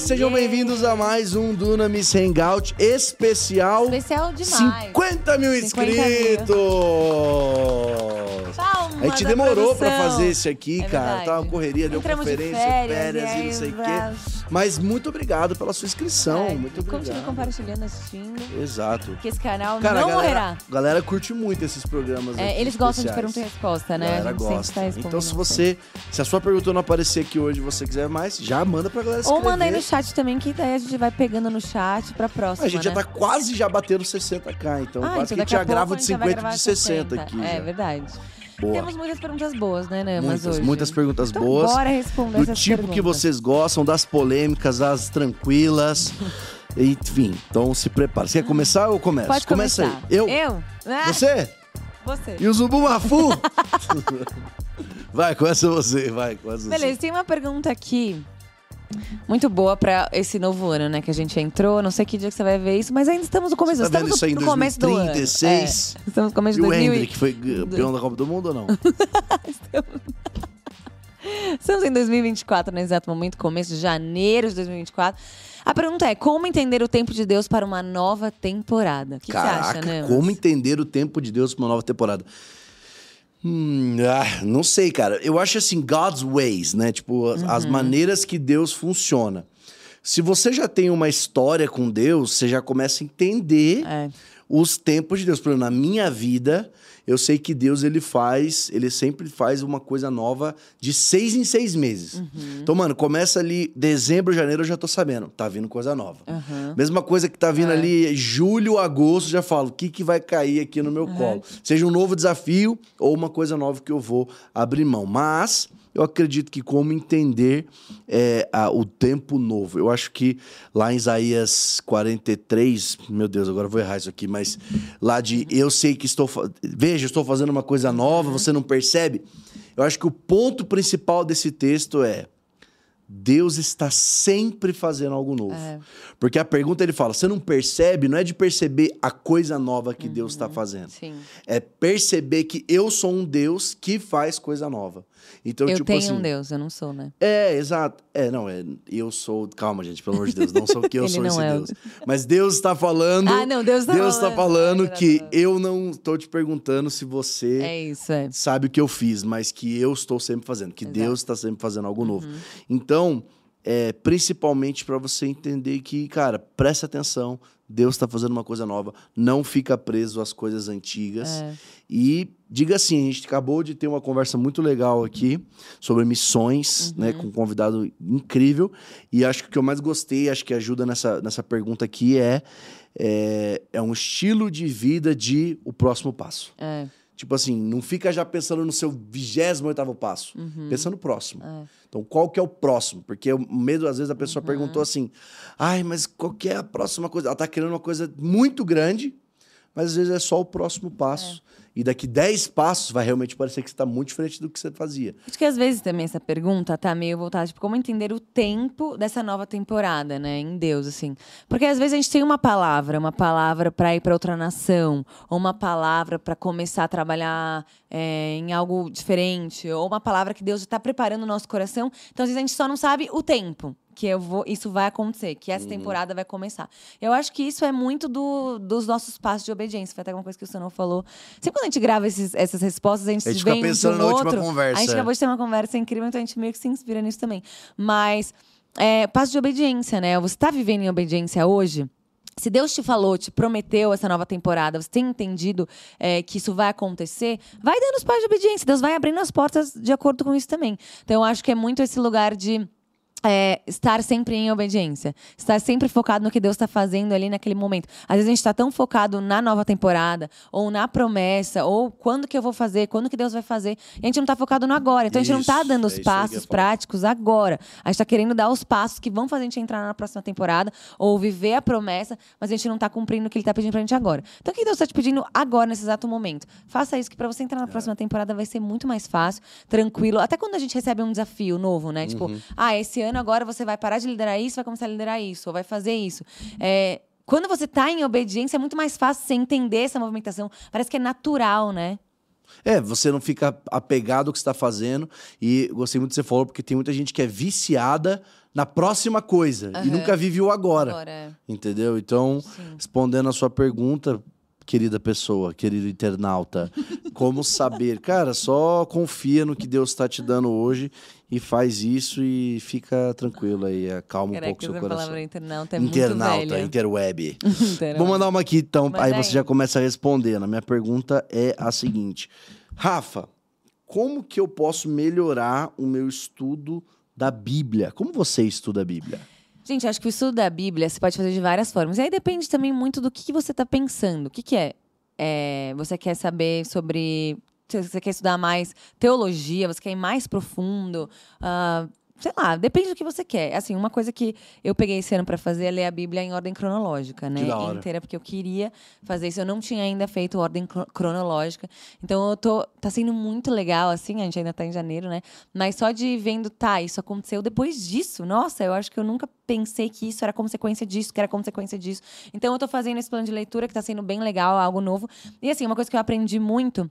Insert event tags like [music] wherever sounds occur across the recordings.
sejam bem-vindos a mais um Dunamis Hangout especial. Especial demais. 50 mil 50 mil. inscritos! Palmas A gente demorou pra produção. fazer esse aqui, É cara. verdade. Tava uma correria, deu Entramos conferência, férias, férias, e não sei o quê. Mas muito obrigado pela sua inscrição. É, muito obrigado. Continue compartilhando, assistindo. Exato. Que esse canal Cara, não galera, morrerá. galera curte muito esses programas É, eles gostam de pergunta e resposta, né? galera a gente gosta. tá Então, se você, se a sua pergunta não aparecer aqui hoje e você quiser mais, já manda pra galera Ou escrever. manda aí no chat também, que daí a gente vai pegando no chat pra próxima, A gente já né? tá quase já batendo 60k, então Ah, quase então que a gente já grava de a gente já vai 50 gravar de 60 aqui. É já. verdade. Boa. Temos muitas perguntas boas, né, Namas, Muitas, hoje? muitas perguntas Então, boas. bora responder Do essas tipo que perguntas. vocês gostam, das polêmicas, das tranquilas. [laughs] Enfim, então se prepara. Você quer começar ou eu começo? Pode Começa começar. aí. Eu? Eu? Ah, Você? Você. E o Zubu Mafu? [laughs] vai, começa você, vai, começa Beleza, tem uma pergunta aqui muito boa pra esse novo ano, né? Que a gente entrou. Não sei que dia que você vai ver isso, mas ainda estamos no começo. Você tá estamos vendo isso aí no começo do ano. 2036? É, estamos no começo E de o 2000 Hendrick foi campeão [laughs] da Copa do Mundo ou não? [laughs] Estamos em 2024, no exato momento, começo de janeiro de 2024. A pergunta é: como entender o tempo de Deus para uma nova temporada? O que, que Caraca, você acha, né? como entender o tempo de Deus para uma nova temporada? Hum, ah, não sei, cara. Eu acho assim, God's ways, né? Tipo, as, as Uhum. maneiras que Deus funciona. Se você já tem uma história com Deus, você já começa a entender É. os tempos de Deus. Por exemplo, na minha vida, eu sei que Deus ele faz, ele sempre faz uma coisa nova de seis em seis meses. Uhum. Então, mano, começa ali dezembro, janeiro, eu já tô sabendo, tá vindo coisa nova. Aham. Mesma coisa que tá vindo É. ali julho, agosto, já falo, o que, que vai cair aqui no meu colo? Seja um novo desafio ou uma coisa nova que eu vou abrir mão. Mas eu acredito que como entender é, a- o tempo novo. Eu acho que lá em Isaías 43, meu Deus, agora eu vou errar isso aqui, mas lá de eu sei que estou. Veja, estou fazendo uma coisa nova, você não percebe? Eu acho que o ponto principal desse texto é. Deus está sempre fazendo algo novo. É. Porque a pergunta ele fala: você não percebe, não é de perceber a coisa nova que Deus está fazendo. Sim. É perceber que eu sou um Deus que faz coisa nova. Então, Eu tipo tenho assim. um Deus, eu não sou, né? É, exato. É, não, é. Eu sou. Calma, gente, pelo amor de Deus. Não sou que eu [laughs] sou esse é o- Deus. Mas Deus está falando. Ah, não, Deus tá Deus está falando. falando Ai, que eu não estou te perguntando se você É isso, é. sabe o que eu fiz, mas que eu estou sempre fazendo, que Exato. Uhum. Deus está sempre fazendo algo novo. Então, é, principalmente para você entender que, cara, presta atenção, Deus está fazendo uma coisa nova, não fica preso às coisas antigas. É. E diga assim, a gente acabou de ter uma conversa muito legal aqui sobre missões, né, com um convidado incrível. E acho que o que eu mais gostei, acho que ajuda nessa, nessa pergunta aqui é, é é um estilo de vida de o próximo passo. É. Tipo assim, não fica já pensando no seu 28º passo. Pensa no próximo. É. Então, qual que é o próximo? Porque o medo, às vezes, a Uhum. pessoa perguntou assim, ai, mas qual que é a próxima coisa? Ela tá querendo uma coisa muito grande, mas às vezes é só o próximo passo. E daqui 10 passos vai realmente parecer que você tá muito diferente do que você fazia. Acho que às vezes também essa pergunta tá meio voltada, tipo, como entender o tempo dessa nova temporada, né, em Deus, assim. Porque às vezes a gente tem uma palavra, uma palavra para ir para outra nação, ou uma palavra para começar a trabalhar é, em algo diferente, ou uma palavra que Deus está preparando o nosso coração. Então, às vezes a gente só não sabe o tempo que eu vou, isso vai acontecer, que Uhum. essa temporada vai começar. Eu acho que isso é muito do- dos nossos passos de obediência. Foi até uma coisa que o Senhor falou. Sempre quando a gente grava esses- essas respostas, a gente, A gente fica vem pensando de um na última outro, conversa, A gente é. acabou de ter uma conversa incrível, então a gente meio que se inspira nisso também. Mas, é, passo de obediência, né? Você está vivendo em obediência hoje? Se Deus te falou, te prometeu essa nova temporada, você tem entendido é, que isso vai acontecer, vai dando os passos de obediência. Deus vai abrindo as portas de acordo com isso também. Então, eu acho que é muito esse lugar de é, estar sempre em obediência. Estar sempre focado no que Deus está fazendo ali naquele momento. Às vezes a gente está tão focado na nova temporada, ou na promessa, ou quando que eu vou fazer, quando que Deus vai fazer. E a gente não está focado no agora. Então a gente não está Isso, dando é os isso ia passos práticos agora. A gente está querendo dar os passos que vão fazer a gente entrar na próxima temporada, ou viver a promessa, mas a gente não está cumprindo o que Ele está pedindo pra gente agora. Então o que Deus está te pedindo agora, nesse exato momento? Faça isso, que para você entrar na próxima temporada vai ser muito mais fácil, tranquilo. Até quando a gente recebe um desafio novo, né? Tipo, ah, esse ano agora você vai parar de liderar isso, vai começar a liderar isso, ou vai fazer isso. É, quando você tá em obediência, é muito mais fácil você entender essa movimentação. Parece que é natural, né? É, você não fica apegado ao que você está fazendo. E gostei muito que você falou, porque tem muita gente que é viciada na próxima coisa e Aham. nunca vive o agora. Agora, é. Entendeu? Então, Sim. respondendo a sua pergunta, querida pessoa, querido internauta, como saber? Cara, só confia no que Deus está te dando hoje e faz isso e fica tranquilo aí, acalma um Caraca, pouco seu coração. palavra internauta é muito internauta, velha. interweb. [laughs] Internauta. Vou mandar uma aqui então, Manda aí aí. você já começa a responder. A minha pergunta é a seguinte: Rafa, como que eu posso melhorar o meu estudo da Bíblia? Como você estuda a Bíblia? Gente, acho que o estudo da Bíblia você pode fazer de várias formas. E aí depende também muito do que, que você está pensando. O que, que é? É, Você quer saber sobre. Se Você quer estudar mais teologia, você quer ir mais profundo. ah, sei lá, depende do que você quer. Assim, uma coisa que eu peguei esse ano para fazer é ler a Bíblia em ordem cronológica, né? Inteira, porque eu queria fazer isso. Eu não tinha ainda feito ordem cro- cronológica. Então eu tô. Tá sendo muito legal, assim, a gente ainda tá em janeiro, né? Mas só de vendo, tá, isso aconteceu depois disso. Nossa, eu acho que eu nunca pensei que isso era consequência disso, que era consequência disso. Então eu tô fazendo esse plano de leitura que tá sendo bem legal, algo novo. E assim, uma coisa que eu aprendi muito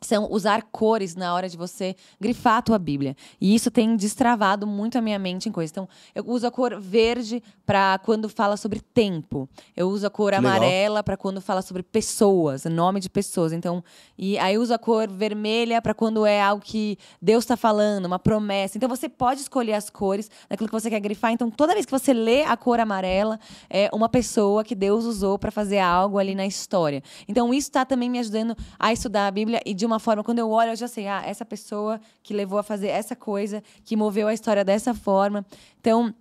são usar cores na hora de você grifar a tua Bíblia. E isso tem destravado muito a minha mente em coisas. Então, eu uso a cor verde para quando fala sobre tempo. Eu uso a cor amarela para quando fala sobre pessoas, nome de pessoas. Então, e aí eu uso a cor vermelha para quando é algo que Deus está falando, uma promessa. Então, você pode escolher as cores daquilo que você quer grifar. Então, toda vez que você lê a cor amarela, é uma pessoa que Deus usou para fazer algo ali na história. Então, isso está também me ajudando a estudar a Bíblia e de uma forma, quando eu olho, eu já sei, ah, essa pessoa que levou a fazer essa coisa, que moveu a história dessa forma. Então,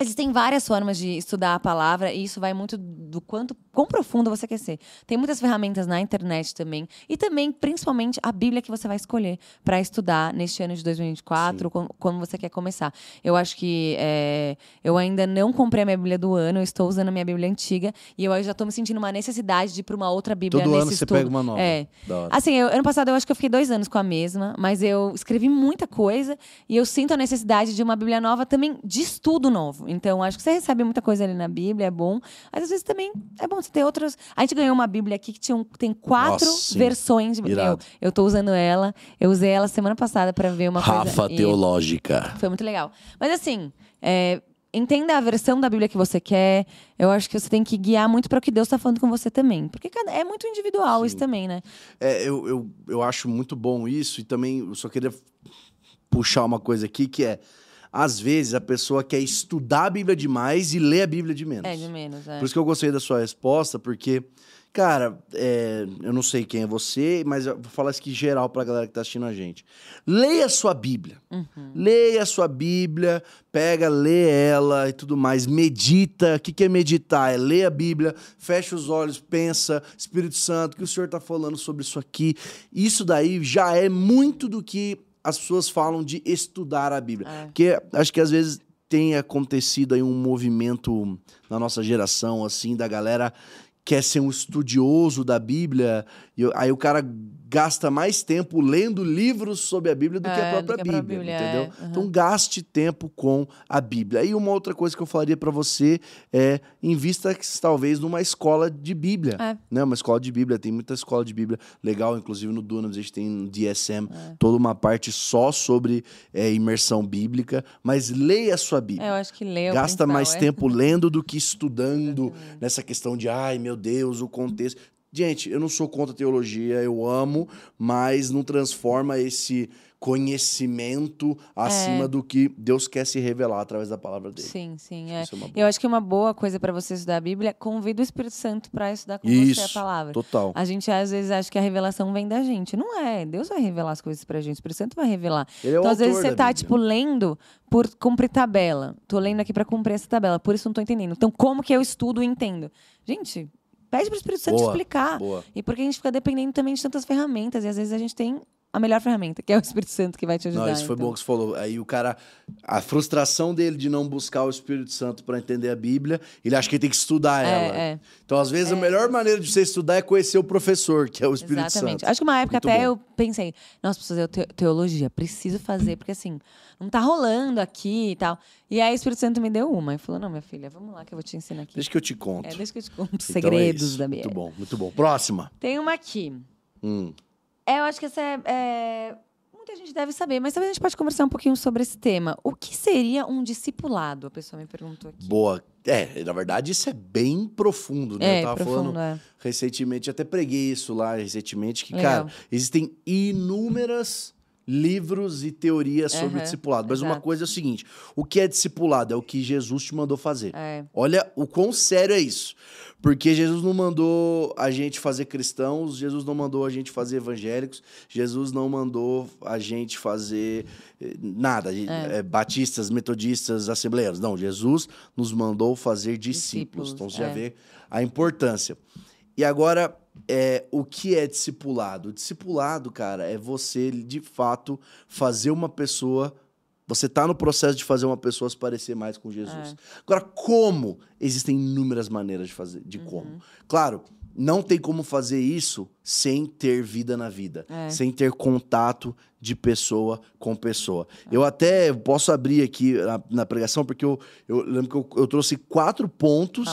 Existem várias formas de estudar a palavra e isso vai muito do quanto quão profundo você quer ser. Tem muitas ferramentas na internet também e também, principalmente, a Bíblia que você vai escolher para estudar neste ano de 2024, quando, quando você quer começar. Eu acho que é, eu ainda não comprei a minha Bíblia do ano, eu estou usando a minha Bíblia antiga e eu já estou me sentindo uma necessidade de ir para uma outra Bíblia Todo nesse ano você estudo. pega uma nova. É. Assim, eu- ano passado eu acho que eu fiquei dois anos com a mesma, mas eu escrevi muita coisa e eu sinto a necessidade de uma Bíblia nova também de estudo novo. Então, acho que você recebe muita coisa ali na Bíblia, é bom. Mas às vezes também é bom você ter outras. A gente ganhou uma Bíblia aqui que tinha um- tem quatro Nossa, sim. versões. De... Irado. eu tô usando ela. Eu usei ela semana passada para ver uma Rafa coisa. e- Teológica. foi muito legal. Mas assim, é, entenda a versão da Bíblia que você quer. Eu acho que você tem que guiar muito para o que Deus está falando com você também. Porque é muito individual isso também, né? É, eu, eu, eu acho muito bom isso e também eu só queria puxar uma coisa aqui que é às vezes a pessoa quer estudar a Bíblia demais e ler a Bíblia de menos. É, de menos. É. Por isso que eu gostei da sua resposta, porque, cara, é, eu não sei quem é você, mas eu vou falar isso aqui geral pra galera que tá assistindo a gente. Leia a sua Bíblia. Uhum. Leia a sua Bíblia, pega, lê ela e tudo mais. Medita. O que, que é meditar? É ler a Bíblia, fecha os olhos, pensa, Espírito Santo, o que o Senhor tá falando sobre isso aqui. Isso daí já é muito do que as pessoas falam de estudar a Bíblia. É. Porque acho que às vezes tem acontecido aí um movimento na nossa geração, assim, da galera quer ser um estudioso da Bíblia, e aí o cara gasta mais tempo lendo livros sobre a Bíblia do que a É, própria que a Bíblia, Bíblia, entendeu? é, aham. Então gaste tempo com a Bíblia. E uma outra coisa que eu falaria pra você é invista talvez numa escola de Bíblia, É. né? Uma escola de Bíblia, tem muita escola de Bíblia legal, inclusive no Dunamis a gente tem no DSM É. toda uma parte só sobre é, imersão bíblica, mas leia a sua Bíblia. É, eu acho que o Gasta mais é. tempo lendo do que estudando [laughs] nessa questão de, ai meu Deus, o contexto. Gente, eu não sou contra a teologia, eu amo, mas não transforma esse conhecimento acima do que Deus quer se revelar através da palavra dele. É. Sim, sim. É. É. Eu acho que uma boa coisa para você estudar a Bíblia é convida o Espírito Santo para estudar com você Isso, a palavra. total. A gente às vezes acha que a revelação vem da gente. Não é. Deus vai revelar as coisas pra gente. O Espírito Santo vai revelar. Ele é então, às vezes, você tá, Bíblia. tipo, lendo por cumprir tabela. Tô lendo aqui pra cumprir essa tabela. Por isso não tô entendendo. Então, como que eu estudo e entendo? Gente, pede pro Espírito Santo Boa, explicar. boa. E porque a gente fica dependendo também de tantas ferramentas. E às vezes a gente tem a melhor ferramenta, que é o Espírito Santo que vai te ajudar. Não, isso foi então. bom que você falou. Aí o cara, a frustração dele de não buscar o Espírito Santo para entender a Bíblia, ele acha que ele tem que estudar É, ela. é. Então, às vezes, a melhor maneira de você estudar é conhecer o professor, que é o Espírito Exatamente. Santo. Acho que uma época Muito até bom. eu pensei, nossa, preciso fazer te- teologia, preciso fazer, porque assim, não tá rolando aqui e tal. E aí o Espírito Santo me deu uma e falou: não, minha filha, vamos lá que eu vou te ensinar aqui. Deixa que eu te conto. É, deixa que eu te conto os Então é segredos isso. da Bíblia. Muito bom, muito bom. Próxima. Tem uma aqui. Hum. É, eu acho que essa é, é Muita gente deve saber, mas talvez a gente pode conversar um pouquinho sobre esse tema. O que seria um discipulado? A pessoa me perguntou aqui. Boa. É, na verdade, isso é bem profundo, né? É, eu tava profundo, falando é. recentemente, até preguei isso lá recentemente, que, Legal. cara, existem inúmeras livros e teorias sobre discipulado. Mas uma exato. coisa é o seguinte: o que é discipulado? É o que Jesus te mandou fazer. É. Olha o quão sério é isso. Porque Jesus não mandou a gente fazer cristãos, Jesus não mandou a gente fazer evangélicos, Jesus não mandou a gente fazer eh, nada, eh, batistas, metodistas, assembleianos. Não, Jesus nos mandou fazer discípulos. Discípulos, Então você já é. vê a importância. E agora, é, o que é discipulado? Discipulado, cara, é você, de fato, fazer uma pessoa. Você tá no processo de fazer uma pessoa se parecer mais com Jesus. É. Agora, como? Existem inúmeras maneiras de fazer, de Uhum. como. Claro, não tem como fazer isso sem ter vida na vida, É. sem ter contato de pessoa com pessoa. Eu até posso abrir aqui na, na pregação, porque eu, eu lembro que eu, eu trouxe quatro pontos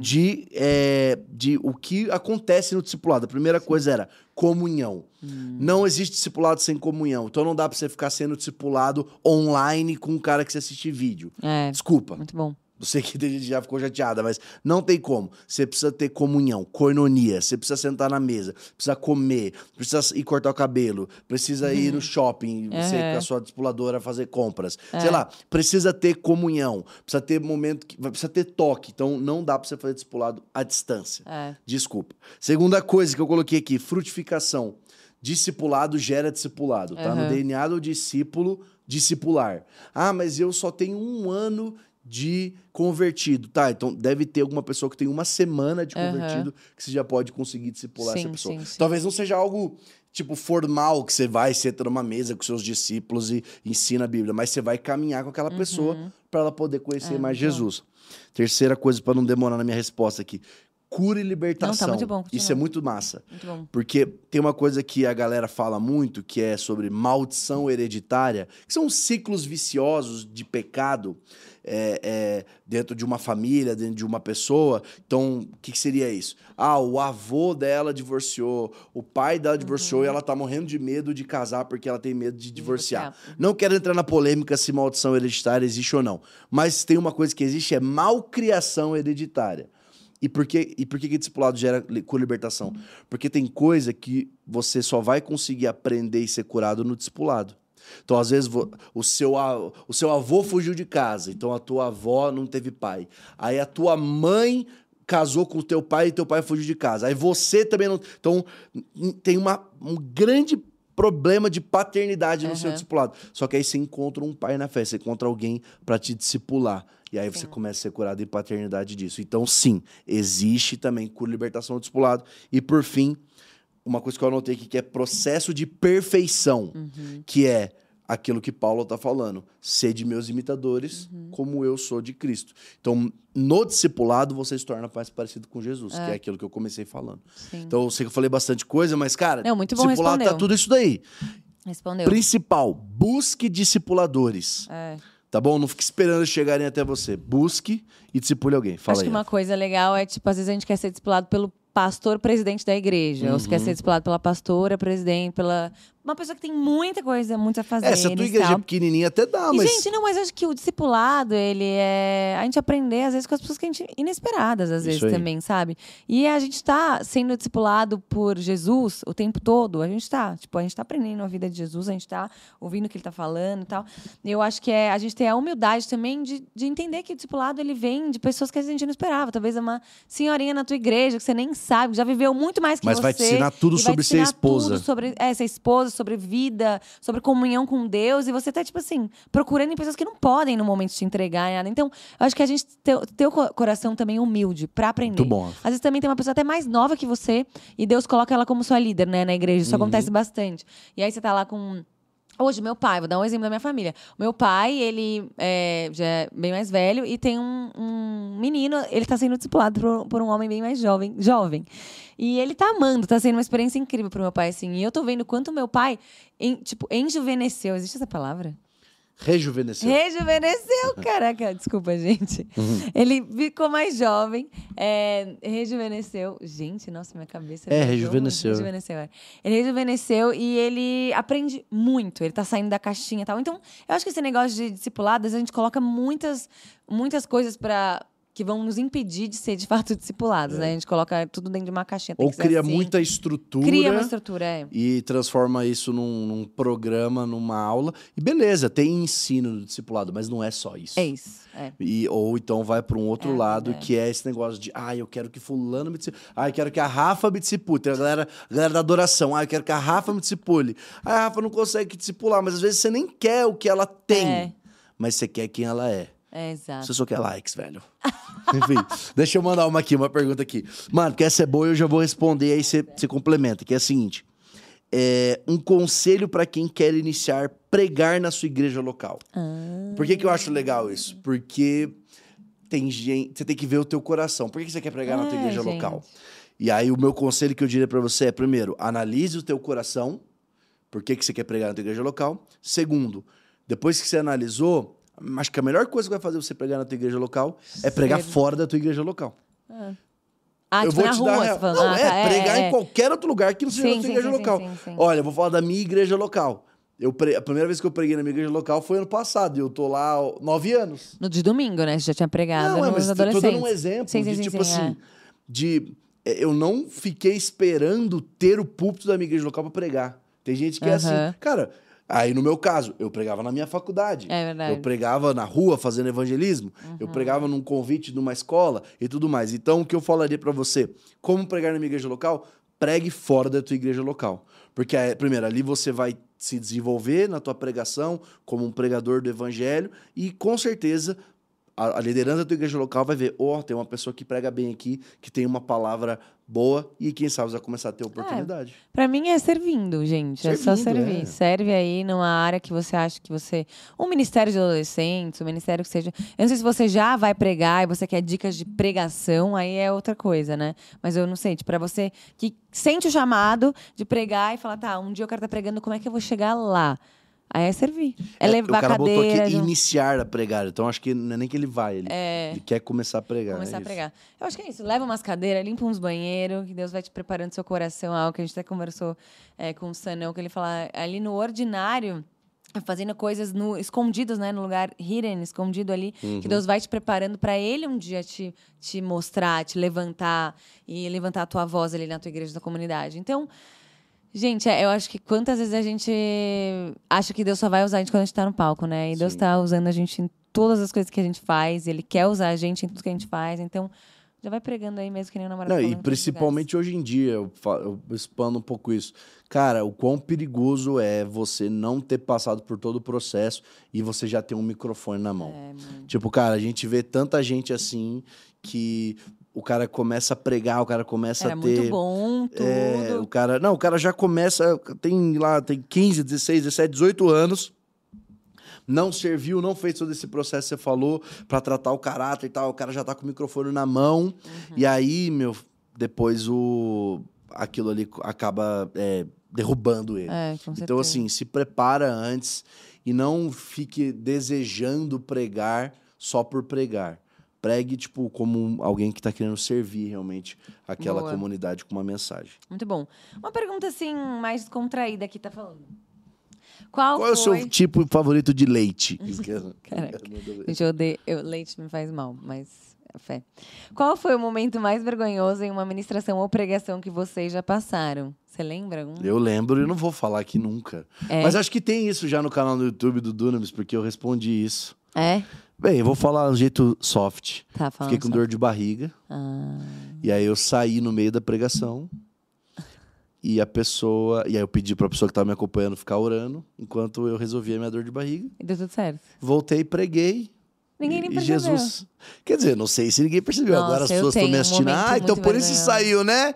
de, é, de o que acontece no discipulado. A primeira coisa era comunhão. Hum. Não existe discipulado sem comunhão. Então não dá pra você ficar sendo discipulado online com um cara que você assiste vídeo. É, Desculpa. muito bom. Eu sei que tem gente que já ficou chateada, mas não tem como. Você precisa ter comunhão, coinonia. Você precisa sentar na mesa, precisa comer, precisa ir cortar o cabelo, precisa ir no shopping, você Uhum. com a sua discipuladora fazer compras. Sei lá, precisa ter comunhão, precisa ter momento, que, precisa ter toque. Então não dá pra você fazer discipulado à distância. É. Desculpa. Segunda coisa que eu coloquei aqui, frutificação. Discipulado gera discipulado, tá? No. DNA do discípulo, discipular. Ah, mas eu só tenho um ano de convertido. Tá, então deve ter alguma pessoa que tem uma semana de convertido que você já pode conseguir discipular essa Sim, pessoa. sim, sim. Talvez não seja algo tipo formal que você vai senta numa mesa com seus discípulos e ensina a Bíblia, mas você vai caminhar com aquela pessoa para ela poder conhecer Uhum. É, mais bom. Jesus. Terceira coisa para não demorar na minha resposta aqui. Cura e libertação. muito bom, continua. Isso é muito massa. Muito bom. Porque tem uma coisa que a galera fala muito, que é sobre maldição hereditária, que são ciclos viciosos de pecado é, é, dentro de uma família, dentro de uma pessoa. Então, o que, que seria isso? Ah, o avô dela divorciou, o pai dela divorciou e ela tá morrendo de medo de casar porque ela tem medo de divorciar. divorciar. Não quero entrar na polêmica se maldição hereditária existe ou não. Mas tem uma coisa que existe, é malcriação hereditária. E por que, e por que, que discipulado gera libertação? Porque tem coisa que você só vai conseguir aprender e ser curado no discipulado. Então, às vezes, o seu, o seu avô fugiu de casa, então a tua avó não teve pai. Aí a tua mãe casou com o teu pai e teu pai fugiu de casa. Aí você também não. Então, tem uma, um grande problema de paternidade no seu discipulado. Só que aí você encontra um pai na fé, você encontra alguém para te discipular. E aí você Sim. começa a ser curado em paternidade disso. Então, sim, existe também cura libertação do discipulado. E por fim, uma coisa que eu anotei aqui que é processo de perfeição, Uhum. que é aquilo que Paulo está falando. Sede meus imitadores, Uhum. como eu sou de Cristo. Então, no discipulado, você se torna mais parecido com Jesus, que É. é aquilo que eu comecei falando. Sim. Então, eu sei que eu falei bastante coisa, mas, cara, Não, muito bom, discipulado tá respondeu. tudo isso daí. Respondeu. Principal, busque discipuladores. É. Tá bom? Não fique esperando chegarem até você. Busque e discipule alguém. Fala Acho aí. que uma coisa legal é, tipo, às vezes a gente quer ser discipulado pelo pastor presidente da igreja. Ou você quer Uhum. ser discipulado pela pastora presidente, pela. Uma pessoa que tem muita coisa, muito a fazer. É, se a tua igreja é pequenininha, até dá, E, mas... gente, não, mas eu acho que o discipulado, ele é. A gente aprender, às vezes, com as pessoas que a gente. inesperadas, às vezes, também, sabe? E a gente tá sendo discipulado por Jesus o tempo todo. A gente tá. Tipo, a gente tá aprendendo a vida de Jesus, a gente tá ouvindo o que ele tá falando e tal. E eu acho que é a gente ter a humildade também de, de entender que o discipulado ele vem de pessoas que a gente não esperava. Talvez uma senhorinha na tua igreja que você nem sabe, já viveu muito mais que Mas você. vai te ensinar tudo vai sobre ser esposa. tudo sobre é, ser esposa, sobre vida, sobre comunhão com Deus. E você tá, tipo assim, procurando em pessoas que não podem no momento te entregar nada. Então, eu acho que a gente ter, ter o co- coração também humilde pra aprender. Muito bom. Às vezes também tem uma pessoa até mais nova que você e Deus coloca ela como sua líder, né, na igreja. Isso Uhum. acontece bastante. E aí você tá lá com. Hoje, meu pai, vou dar um exemplo da minha família. O meu pai, ele é, já é bem mais velho e tem um, um menino, ele tá sendo discipulado por, por um homem bem mais jovem, jovem. E ele tá amando, tá sendo uma experiência incrível pro meu pai, assim. E eu tô vendo quanto meu pai, em, tipo, enjuvenesceu. Existe essa palavra? Rejuvenesceu. Rejuvenesceu, caraca, desculpa, gente. Uhum. Ele ficou mais jovem, é, rejuvenesceu. Gente, nossa, minha cabeça. É, rejuvenesceu. Rejuvenesceu, é. Ele rejuvenesceu e ele aprende muito. Ele tá saindo da caixinha e tal. Então, eu acho que esse negócio de discipuladas, a gente coloca muitas, muitas coisas para que vão nos impedir de ser de fato discipulados, né? A gente coloca tudo dentro de uma caixinha. É. Ou cria assim. muita estrutura. Cria uma estrutura, é. e transforma isso num, num programa, numa aula. E beleza, tem ensino do discipulado, mas não é só isso. É isso. É. E, ou então vai para um outro É, lado, é. que é esse negócio de, ah, eu quero que fulano me discipule. Ah, eu quero que a Rafa me discipule. Tem a galera, a galera da adoração. Ah, eu quero que a Rafa me discipule. Ah, a Rafa não consegue discipular, mas às vezes você nem quer o que ela tem, É. mas você quer quem ela é. É, exato. Você só quer likes, velho. [laughs] Enfim, deixa eu mandar uma aqui, uma pergunta aqui. Mano, que essa é boa eu já vou responder, aí você, você complementa, que é a seguinte. É, um conselho para quem quer iniciar pregar na sua igreja local. Ah. Por que, que eu acho legal isso? Porque tem gente, você tem que ver o teu coração. Por que, que você quer pregar na tua É, igreja gente. local? E aí o meu conselho que eu diria para você é, primeiro, analise o teu coração. Por que, que você quer pregar na tua igreja local? Segundo, depois que você analisou, acho que a melhor coisa que vai fazer você pregar na tua igreja local é pregar Sério? fora da tua igreja local. Ah, eu tipo vou te rua, dar falando. Não, Ah, é, tá, pregar é, em qualquer outro lugar que não seja Sim, na tua igreja sim, local. sim. Olha, eu vou falar da minha igreja local. Eu pre- A primeira vez que eu preguei na minha igreja local foi ano passado. E eu tô lá nove anos. No de domingo, né? Você já tinha pregado Não, é, nos mas tô- tô dando um exemplo Sim, de tipo sim, assim, é. de é, eu não fiquei esperando ter o púlpito da minha igreja local pra pregar. Tem gente que é assim, cara. Aí no meu caso, eu pregava na minha faculdade. É verdade. Eu pregava na rua fazendo evangelismo. Eu Uhum. pregava num convite de uma escola e tudo mais. Então, o que eu falaria pra você, como pregar na minha igreja local? Pregue fora da tua igreja local. Porque, é, primeiro, ali você vai se desenvolver na tua pregação como um pregador do evangelho e, com certeza, a, a liderança da tua igreja local vai ver, ó, tem uma pessoa que prega bem aqui, que tem uma palavra boa e quem sabe vai começar a ter oportunidade. Pra mim é servindo, gente. é só Servindo, servir. é. Serve aí numa área que você acha que você. Um ministério de adolescentes, um ministério que seja. Eu não sei se você já vai pregar e você quer dicas de pregação, aí é outra coisa, né? Mas eu não sei, tipo, pra você que sente o chamado de pregar e falar, tá, um dia eu quero estar pregando, como é que eu vou chegar lá? Aí é servir. É, levar o cara botou cadeira. aqui não- iniciar a pregar, então acho que não é nem que ele vai, ele, ele quer começar a pregar. Começar é a pregar. Eu acho que é isso. Leva umas cadeiras, limpa uns banheiros, que Deus vai te preparando seu coração. Algo que a gente até conversou é, com o Sanão, que ele fala ali no ordinário, fazendo coisas no, escondidos, né? No lugar hidden, escondido ali, Uhum. que Deus vai te preparando para ele um dia te, te mostrar, te levantar e levantar a tua voz ali na tua igreja, da comunidade. Então. Gente, é, eu acho que quantas vezes a gente acha que Deus só vai usar a gente quando a gente tá no palco, né? E Deus Sim. tá usando a gente em todas as coisas que a gente faz, Ele quer usar a gente em tudo que a gente faz, então já vai pregando aí mesmo que nem o namorado Não, e principalmente hoje em dia, eu, fa- eu expando um pouco isso. Cara, o quão perigoso é você não ter passado por todo o processo e você já ter um microfone na mão. É. Tipo, cara, a gente vê tanta gente assim que o cara começa a pregar, o cara começa Era a ter. muito bom, tudo. É, o cara, não, o cara já começa, tem lá, tem 15, 16, 17, 18 anos. Não serviu, não fez todo esse processo que você falou pra tratar o caráter e tal. O cara já tá com o microfone na mão. Uhum. E aí, meu, depois o aquilo ali acaba é, derrubando ele. É. Então, assim, se prepara antes e não fique desejando pregar só por pregar. Pregue, tipo, como alguém que tá querendo servir realmente aquela Boa. comunidade com uma mensagem. Muito bom. Uma pergunta, assim, mais descontraída aqui, tá falando. Qual, Qual é o seu tipo favorito de leite? [laughs] Caraca. Gente, eu odeio. Eu, leite me faz mal, mas é fé. Qual foi o momento mais vergonhoso em uma ministração ou pregação que vocês já passaram? Você lembra? algum? Eu lembro e não vou falar aqui nunca. É? Mas acho que tem isso já no canal do YouTube do Dunamis, porque eu respondi isso. É? Bem, eu vou falar um jeito soft. Tá, falando Fiquei com só. dor de barriga. Ah, E aí eu saí no meio da pregação. E a pessoa. E aí eu pedi pra pessoa que tava me acompanhando ficar orando, enquanto eu resolvia a minha dor de barriga. e deu tudo certo. Voltei e preguei. Ninguém nem e percebeu. Jesus. Quer dizer, não sei se ninguém percebeu. Nossa, Agora as pessoas estão me um assistindo. momento ah, então por isso saiu, né?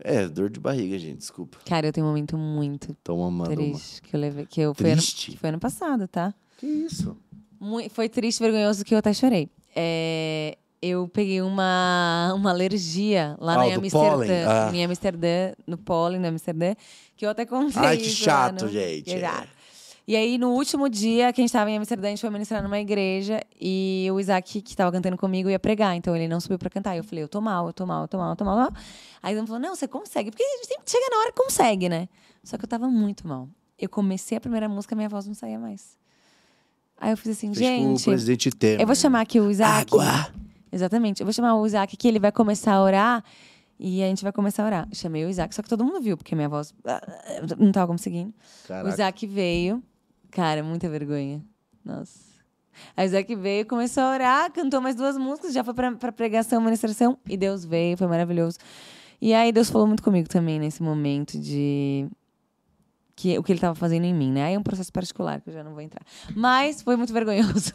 É, dor de barriga, gente. Desculpa. Cara, eu tenho um momento muito Toma uma. Toma. triste que eu levei. Que eu, foi, ano, Triste? que foi ano passado, tá? Que isso? Foi triste, vergonhoso que eu até chorei. É, eu peguei uma, uma alergia lá Ah, em Amsterdã? Ah. em Amsterdã, no pólen, no Amsterdã, que eu até contei Ai, que chato, no- gente. Exato. E aí, no último dia que a gente tava em Amsterdã, a gente foi ministrar numa igreja e o Isaac, que tava cantando comigo, ia pregar. Então ele não subiu pra cantar. E eu falei, eu tô mal, eu tô mal, eu tô mal, eu tô mal. Aí ele falou, não, você consegue. Porque a gente sempre chega na hora que consegue, né? Só que eu tava muito mal. Eu comecei a primeira música, minha voz não saía mais. Aí eu fiz assim, Fez tipo o gente. presidente Temer. Eu vou chamar aqui o Isaac. Água. Exatamente. Eu vou chamar o Isaac que ele vai começar a orar e a gente vai começar a orar. Chamei o Isaac, só que todo mundo viu, porque minha voz ah, não tava conseguindo. O Caraca. Isaac veio. Cara, muita vergonha. Nossa. Aí o Isaac veio, começou a orar, cantou mais duas músicas, já foi pra, pra pregação, ministração, e Deus veio, foi maravilhoso. E aí Deus falou muito comigo também nesse momento de que o que ele estava fazendo em mim, né? Aí é um processo particular que eu já não vou entrar. Mas foi muito vergonhoso.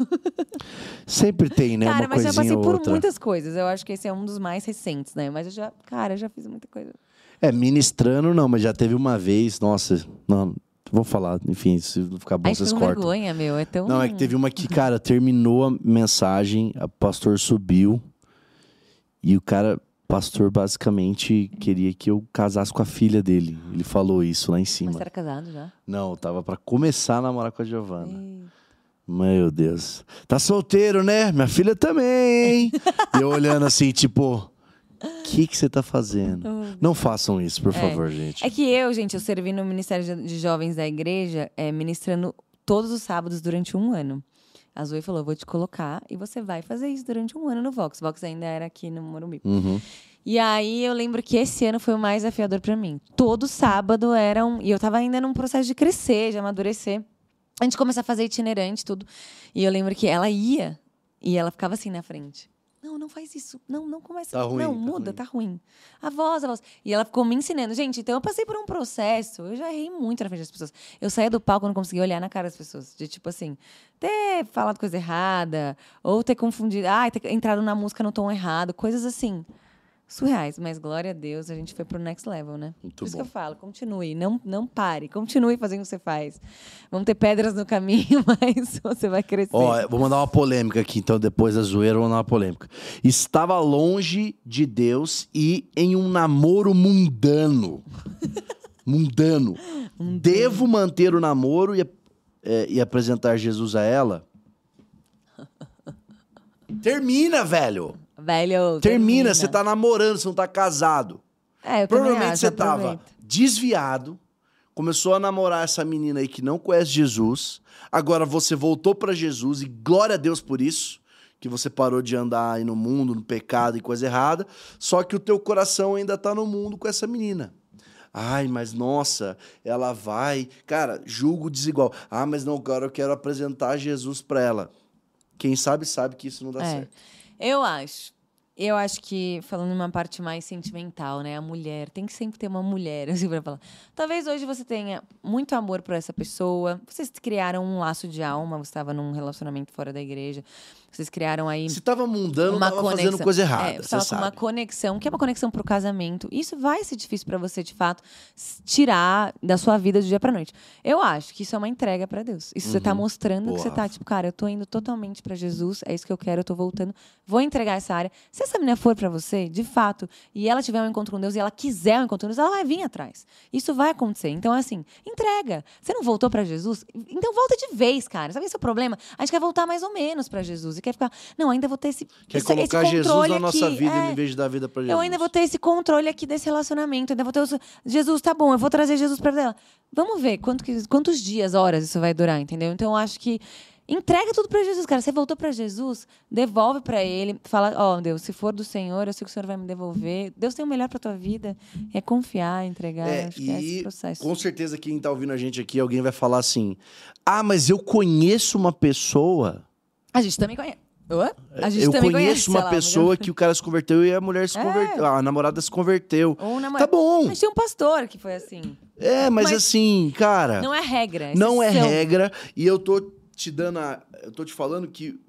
[laughs] Sempre tem, né? cara, uma mas coisinha passei por outra. muitas coisas. Eu acho que esse é um dos mais recentes, né? Mas eu já, cara, eu já fiz muita coisa. É, ministrando não, mas já teve uma vez, nossa, não, vou falar, enfim, se não ficar bom, Aí vocês cortam. vergonha, meu. É tão. Não, é que teve uma que, cara, terminou a mensagem, o pastor subiu e o cara, pastor, basicamente queria que eu casasse com a filha dele. Ele falou isso lá em Mas cima. você era casado já? Não, tava pra começar a namorar com a Giovana. Meu Deus. Tá solteiro, né? Minha filha também, hein? e eu olhando assim, tipo, o que que você tá fazendo? Não façam isso, por É. favor, gente. É que eu, gente, eu servi no Ministério de- de Jovens da igreja, é, ministrando todos os sábados durante um ano. A Zoe falou: vou te colocar e você vai fazer isso durante um ano no Vox. Vox ainda era aqui no Morumbi. Uhum. E aí eu lembro que esse ano foi o mais desafiador pra mim. Todo sábado era um. E eu tava ainda num processo de crescer, de amadurecer. A gente começou a fazer itinerante, tudo. E eu lembro que ela ia e ela ficava assim na frente. Não, não faz isso. Não, não começa. Tá ruim, não, tá muda, ruim. tá ruim. A voz, a voz. E ela ficou me ensinando. Gente, então eu passei por um processo. Eu já errei muito na frente das pessoas. Eu saía do palco e não conseguia olhar na cara das pessoas. De tipo assim, ter falado coisa errada, ou ter confundido, ah, ter entrado na música no tom errado, coisas assim. Surreais, mas glória a Deus, a gente foi pro next level, né? Muito Por isso bom. que eu falo, continue, não, não pare, continue fazendo o que você faz. Vão ter pedras no caminho, [laughs] mas você vai crescer. Ó, vou mandar uma polêmica aqui, então, depois da zoeira, vou mandar uma polêmica. Estava longe de Deus e em um namoro mundano. [laughs] mundano. Devo manter o namoro e, é, e apresentar Jesus a ela? [laughs] Termina, velho. Velho, Termina, você tá namorando, você não tá casado. É, eu Provavelmente acho, você tava aproveita. desviado, começou a namorar essa menina aí que não conhece Jesus. Agora você voltou pra Jesus e glória a Deus por isso, que você parou de andar aí no mundo, no pecado e coisa errada. Só que o teu coração ainda tá no mundo com essa menina. Ai, mas nossa, ela vai. Cara, julgo desigual. Ah, mas não, agora eu quero apresentar Jesus pra ela. Quem sabe, sabe que isso não dá É. certo. Eu acho. Eu acho que, falando numa parte mais sentimental, né? A mulher, tem que sempre ter uma mulher, [laughs] assim, pra falar. Talvez hoje você tenha muito amor por essa pessoa. Vocês criaram um laço de alma, você estava num relacionamento fora da igreja. Vocês criaram aí Se tava mundano, uma tava conexão. fazendo coisa errada. É, você você tava com sabe. uma conexão, que é uma conexão pro casamento. Isso vai ser difícil pra você, de fato, tirar da sua vida do dia pra noite. Eu acho que isso é uma entrega pra Deus. Isso você tá mostrando Boa, que você tá, tipo, cara, eu tô indo totalmente pra Jesus, é isso que eu quero, eu tô voltando, vou entregar essa área. Se essa menina for pra você, de fato, e ela tiver um encontro com Deus e ela quiser um encontro com Deus, ela vai vir atrás. Isso vai acontecer. Então, assim, entrega. Você não voltou pra Jesus? Então volta de vez, cara. Sabe esse é o problema? A gente quer voltar mais ou menos pra Jesus e quer ficar, não, ainda vou ter esse Quer esse, colocar esse Jesus na nossa aqui. vida É. em vez de dar vida pra Jesus. Eu ainda vou ter esse controle aqui desse relacionamento. Ainda vou ter os... Jesus, tá bom, eu vou trazer Jesus pra ela. Vamos ver quanto que- quantos dias, horas isso vai durar, entendeu? Então eu acho que entrega tudo pra Jesus, cara. Você voltou pra Jesus, devolve pra ele, fala, ó, Deus, se for do Senhor, eu sei que o Senhor vai me devolver. Deus tem o melhor pra tua vida. É confiar, entregar, É, acho que é esse processo. com certeza quem tá ouvindo a gente aqui, alguém vai falar assim: Ah, mas eu conheço uma pessoa. A gente também conhece. Hã? A gente eu também conheço conhece, uma lá, pessoa mas- que o cara se converteu e a mulher se É. converteu. A namorada se converteu. Ou Tá bom. Mas tinha um pastor que foi assim. É, mas, Mas assim, cara, Não é regra. não é regra. E eu tô te dando a. Eu tô te falando que.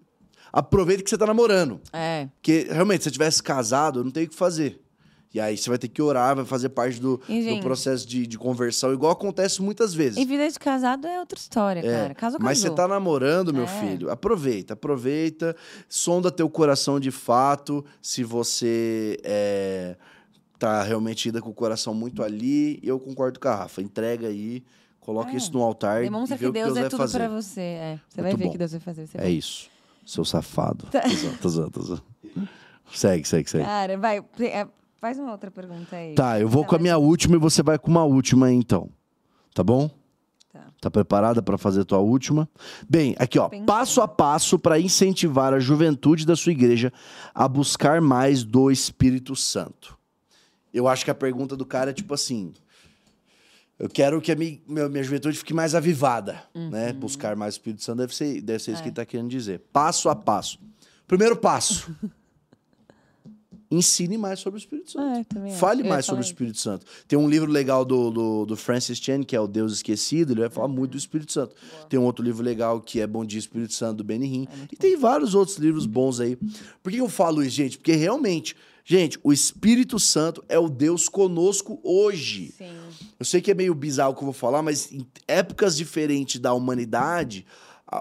Aproveita que você tá namorando. É. Porque realmente, se você tivesse casado, não tem o que fazer. E aí você vai ter que orar, vai fazer parte do, do processo de, de conversão, igual acontece muitas vezes. E vida de casado é outra história, cara. Caso Mas você tá namorando, meu É. filho, aproveita, aproveita, sonda teu coração de fato, se você é, tá realmente ida com o coração muito ali, eu concordo com a Rafa, entrega aí, Coloca É. isso no altar Demonstra e vê que o que Deus, Deus é vai tudo fazer. pra você. É. Você vai Muito ver bom. que Deus vai fazer. É vai. isso. Seu safado. Tá. Tô zoando, tô zoando. Segue, segue, segue. Cara, vai. é, Faz uma outra pergunta aí. Tá, eu vou Tá, com a mas- minha última e você vai com uma última aí, então. Tá bom? Tá. Tá preparada para fazer a tua última? Bem, aqui ó, Pensando. passo a passo para incentivar a juventude da sua igreja a buscar mais do Espírito Santo. Eu acho que a pergunta do cara é tipo assim: eu quero que a minha, minha, juventude fique mais avivada, né? Buscar mais o Espírito Santo deve ser, deve ser isso Uhum. É. que ele tá querendo dizer. Passo a passo. Primeiro passo. [laughs] Ensine mais sobre o Espírito Santo. É, também acho. Fale mais sobre o falar Espírito Santo. Tem um livro legal do, do, do Francis Chan, que é o Deus Esquecido, ele vai falar muito do Espírito Santo. Tem um outro livro legal que é Bom Dia Espírito Santo, do Benny Hinn. e tem vários outros livros bons aí. Por que eu falo isso, gente? Porque realmente, gente, o Espírito Santo é o Deus conosco hoje. Sim. Eu sei que é meio bizarro o que eu vou falar, mas em épocas diferentes da humanidade,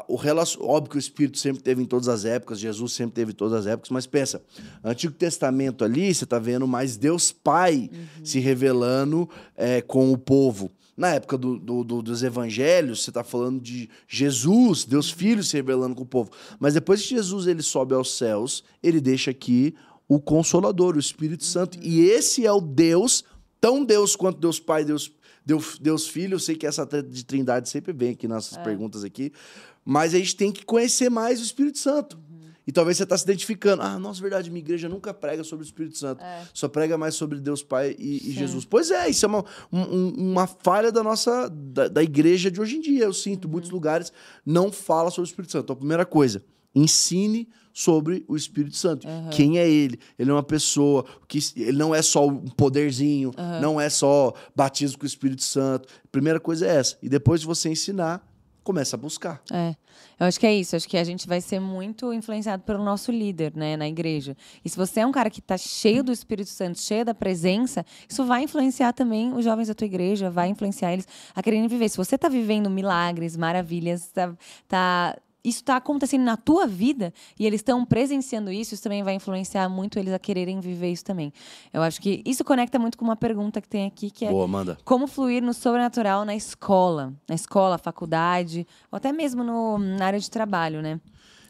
o relacion... óbvio que o Espírito sempre teve em todas as épocas, Jesus sempre teve em todas as épocas, mas pensa, Antigo Testamento ali, você tá vendo mais Deus Pai se revelando é, com o povo. Na época do- do- do- dos evangelhos, você tá falando de Jesus, Deus Filho se revelando com o povo. Mas depois que Jesus ele sobe aos céus, ele deixa aqui o Consolador, o Espírito Santo. E esse é o Deus, tão Deus quanto Deus Pai, Deus, Deus, Deus Filho. Eu sei que essa treta de trindade sempre vem aqui nessas perguntas aqui. Mas a gente tem que conhecer mais o Espírito Santo. E talvez você está se identificando. Ah, nossa, verdade, minha igreja nunca prega sobre o Espírito Santo. É. Só prega mais sobre Deus Pai e, e. Jesus. Pois é, isso é uma, um- um- uma falha da nossa da, da igreja de hoje em dia. Eu sinto, Uhum. muitos lugares não fala sobre o Espírito Santo. Então, a primeira coisa, ensine sobre o Espírito Santo. Quem é ele? Ele é uma pessoa que ele não é só um poderzinho, não é só batismo com o Espírito Santo. Primeira coisa é essa. E depois de você ensinar, começa a buscar. É. Eu acho que é isso. Acho que a gente vai ser muito influenciado pelo nosso líder, né, na igreja. E se você é um cara que tá cheio do Espírito Santo, cheio da presença, isso vai influenciar também os jovens da tua igreja, vai influenciar eles a quererem viver. Se você tá vivendo milagres, maravilhas, tá, tá- isso está acontecendo na tua vida e eles estão presenciando isso, isso também vai influenciar muito eles a quererem viver isso também. Eu acho que isso conecta muito com uma pergunta que tem aqui, que é Boa, manda. como fluir no sobrenatural na escola, na escola, faculdade, ou até mesmo no, na área de trabalho, né?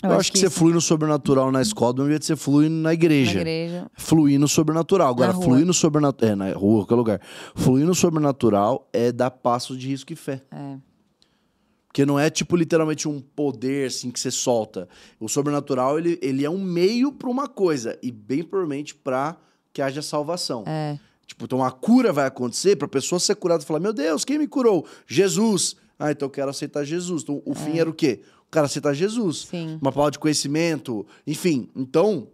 Eu, acho que, você isso- flui no sobrenatural na escola, do mesmo jeito que você flui na na igreja. igreja. Fluir no sobrenatural. Agora, fluir no sobrenatural. É, na rua, qualquer lugar. Fluir no sobrenatural é dar passos de risco e fé. É. Porque não é tipo literalmente um poder assim que você solta. O sobrenatural ele, ele é um meio para uma coisa e bem provavelmente para que haja salvação. É. Tipo, então a cura vai acontecer para a pessoa ser curada e falar: "Meu Deus, quem me curou? Jesus". Ah, então eu quero aceitar Jesus. Então o fim era o quê? O cara aceitar Jesus. Sim. Uma palavra de conhecimento, enfim. Então,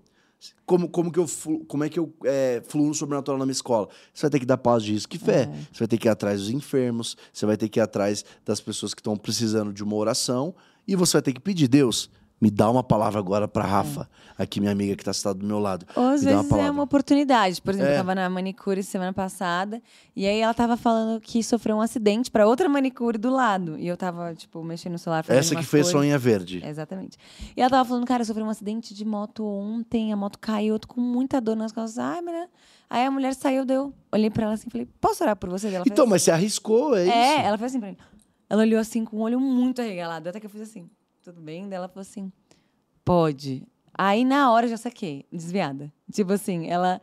como, como, que eu, como é que eu é, fluo no sobrenatural na minha escola? Você vai ter que dar paz de risco e fé. Você vai ter que ir atrás dos enfermos, você vai ter que ir atrás das pessoas que estão precisando de uma oração e você vai ter que pedir, Deus, me dá uma palavra agora para Rafa, aqui minha amiga que está sentada do meu lado. Ou às me dá uma vezes é uma oportunidade. Por exemplo, É. eu tava na manicure semana passada e aí ela tava falando que sofreu um acidente para outra manicure do lado. E eu tava, tipo, mexendo no celular. Essa que fez coisas. Sonha Verde. Exatamente. E ela tava falando, cara, eu sofri um acidente de moto ontem, a moto caiu, eu tô com muita dor nas costas. Ai, menina. Aí a mulher saiu, deu. Olhei pra ela assim e falei, posso orar por você? Ela Então, assim. mas você arriscou, é, É, isso. ela fez assim pra mim. Ela olhou assim com o olho muito arregalado. Até que eu fiz assim, tudo bem? Daí ela falou assim, pode. Aí na hora eu já saquei, desviada. Tipo assim, ela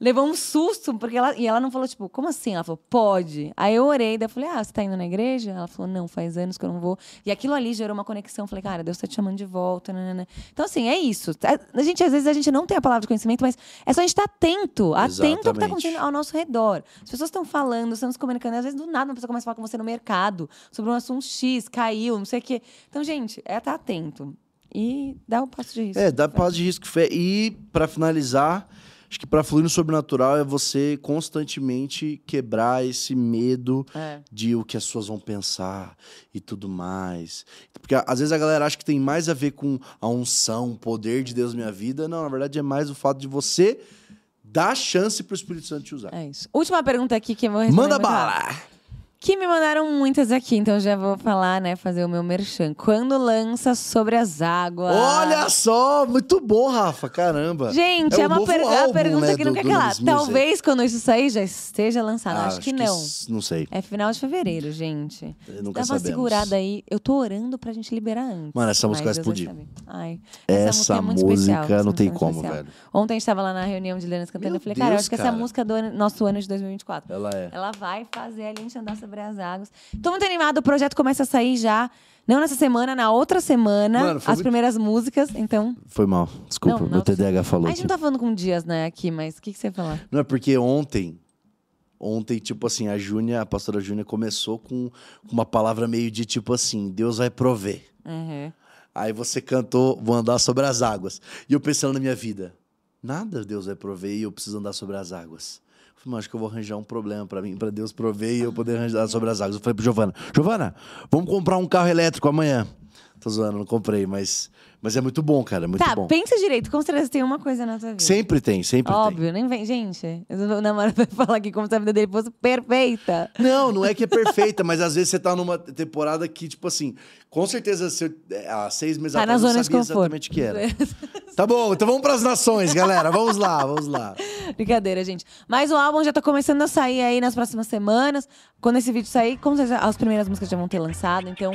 levou um susto, porque ela. E ela não falou, tipo, como assim? Ela falou, pode. Aí eu orei, daí eu falei, ah, você tá indo na igreja? Ela falou, não, faz anos que eu não vou. E aquilo ali gerou uma conexão. Eu Falei, cara, Deus tá te chamando de volta. nanana. Então, assim, é isso. A gente, às vezes, a gente não tem a palavra de conhecimento, mas é só a gente estar atento, atento ao que tá Exatamente. acontecendo ao nosso redor. As pessoas estão falando, estão se comunicando, às vezes do nada uma pessoa começa a falar com você no mercado sobre um assunto X, caiu, não sei o quê. Então, gente, é estar atento. E dá o passo de risco. É, dá paz de risco e. E, para finalizar, acho que para fluir no sobrenatural é você constantemente quebrar esse medo É. de o que as pessoas vão pensar e tudo mais. Porque às vezes a galera acha que tem mais a ver com a unção, o poder de Deus na minha vida. Não, na verdade é mais o fato de você dar chance pro Espírito Santo te usar. É isso. Última pergunta aqui que eu vou responder Manda muito rápido. Que me mandaram muitas aqui, então já vou falar, né? Fazer o meu merchan. Quando lança sobre as águas. Olha só, muito bom, Rafa, caramba. Gente, É é, uma per- a álbum, pergunta né, que não do- quer do calar. Talvez quando isso sair já esteja lançado. Ah, acho que não. s- Não sei. É final de fevereiro, gente. Nunca Dá uma sabemos. segurada aí. Eu tô orando pra gente liberar antes. Mano, essa música vai Deus explodir. Ai, Essa é muito música especial, essa não tem música é como, especial. velho. Ontem a gente tava lá na reunião de Lenas cantando. Meu eu falei, cara, eu Deus, acho que essa cara. música do nosso ano de 2024. Ela é. Ela vai fazer a gente andar sobre as águas. Tô muito animada, o projeto começa a sair já. Não nessa semana, na outra semana. Mano, as muito- primeiras músicas, então. Foi mal. Desculpa, Não, meu. TDAH falou. A gente não tá falando com dias, né, aqui, mas o que, que você ia falar? Não é porque ontem, ontem, tipo assim, a Júnia, a pastora Júnia começou com uma palavra meio de tipo assim, Deus vai prover. Uhum. Aí você cantou, vou andar sobre as águas. E eu pensando na minha vida, nada Deus vai prover e eu preciso andar sobre as águas. Falei, mas acho que eu vou arranjar um problema pra mim, pra Deus prover e eu poder andar sobre as águas. Eu falei pro Giovana, Giovana, vamos comprar um carro elétrico amanhã. Tô zoando, não comprei, mas, mas é muito bom, cara, é muito Tá, bom. pensa direito, com certeza tem uma coisa na tua vida. Sempre tem, sempre tem. Óbvio, nem vem. Gente, o namorado vai falar aqui como se a vida dele fosse perfeita. Não, não é que é perfeita, mas às vezes você tá numa temporada que, tipo assim, com certeza você, é, há seis meses Tá atrás eu sabia exatamente o que era. [laughs] Tá bom, então vamos pras nações, galera. Vamos lá, vamos lá. Brincadeira, gente. Mas o álbum já tá começando a sair aí nas próximas semanas. Quando esse vídeo sair, com certeza as primeiras músicas já vão ter lançado. Então,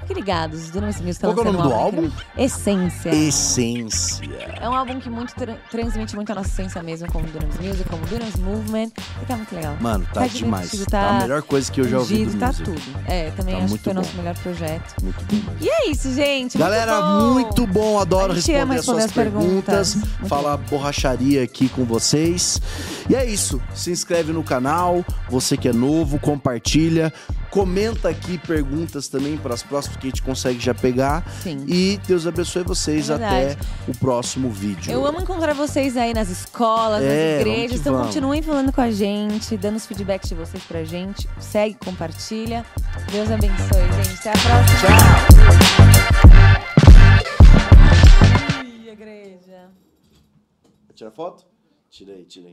fiquem ligados. Tá Qual é o nome do um álbum? incrível. Essência. Essência. É um álbum que muito tra- transmite muito a nossa essência mesmo, como Dunamis Music, como Dunamis Movement. E tá muito legal. Mano, tá, demais. divertido, Tá a melhor coisa que eu já ouvi tá music. tudo. É, também Tá acho muito que foi o nosso melhor projeto. Muito bom. E é isso, gente. Galera, bom. muito bom. Adoro responder ama as suas responder as perguntas, perguntas. Muito falar borracharia aqui com vocês. E é isso. Se inscreve no canal. Você que é novo, compartilha. Comenta aqui perguntas também para as próximas que a gente consegue já pegar. Sim. E Deus abençoe vocês É até o próximo vídeo. Eu amo encontrar vocês aí nas escolas, É, nas igrejas. Então vamos. continuem falando com a gente, dando os feedbacks de vocês pra gente. Segue, compartilha. Deus abençoe, gente. Até a próxima. Tchau. Ih, igreja. Tira foto? Tirei, tirei.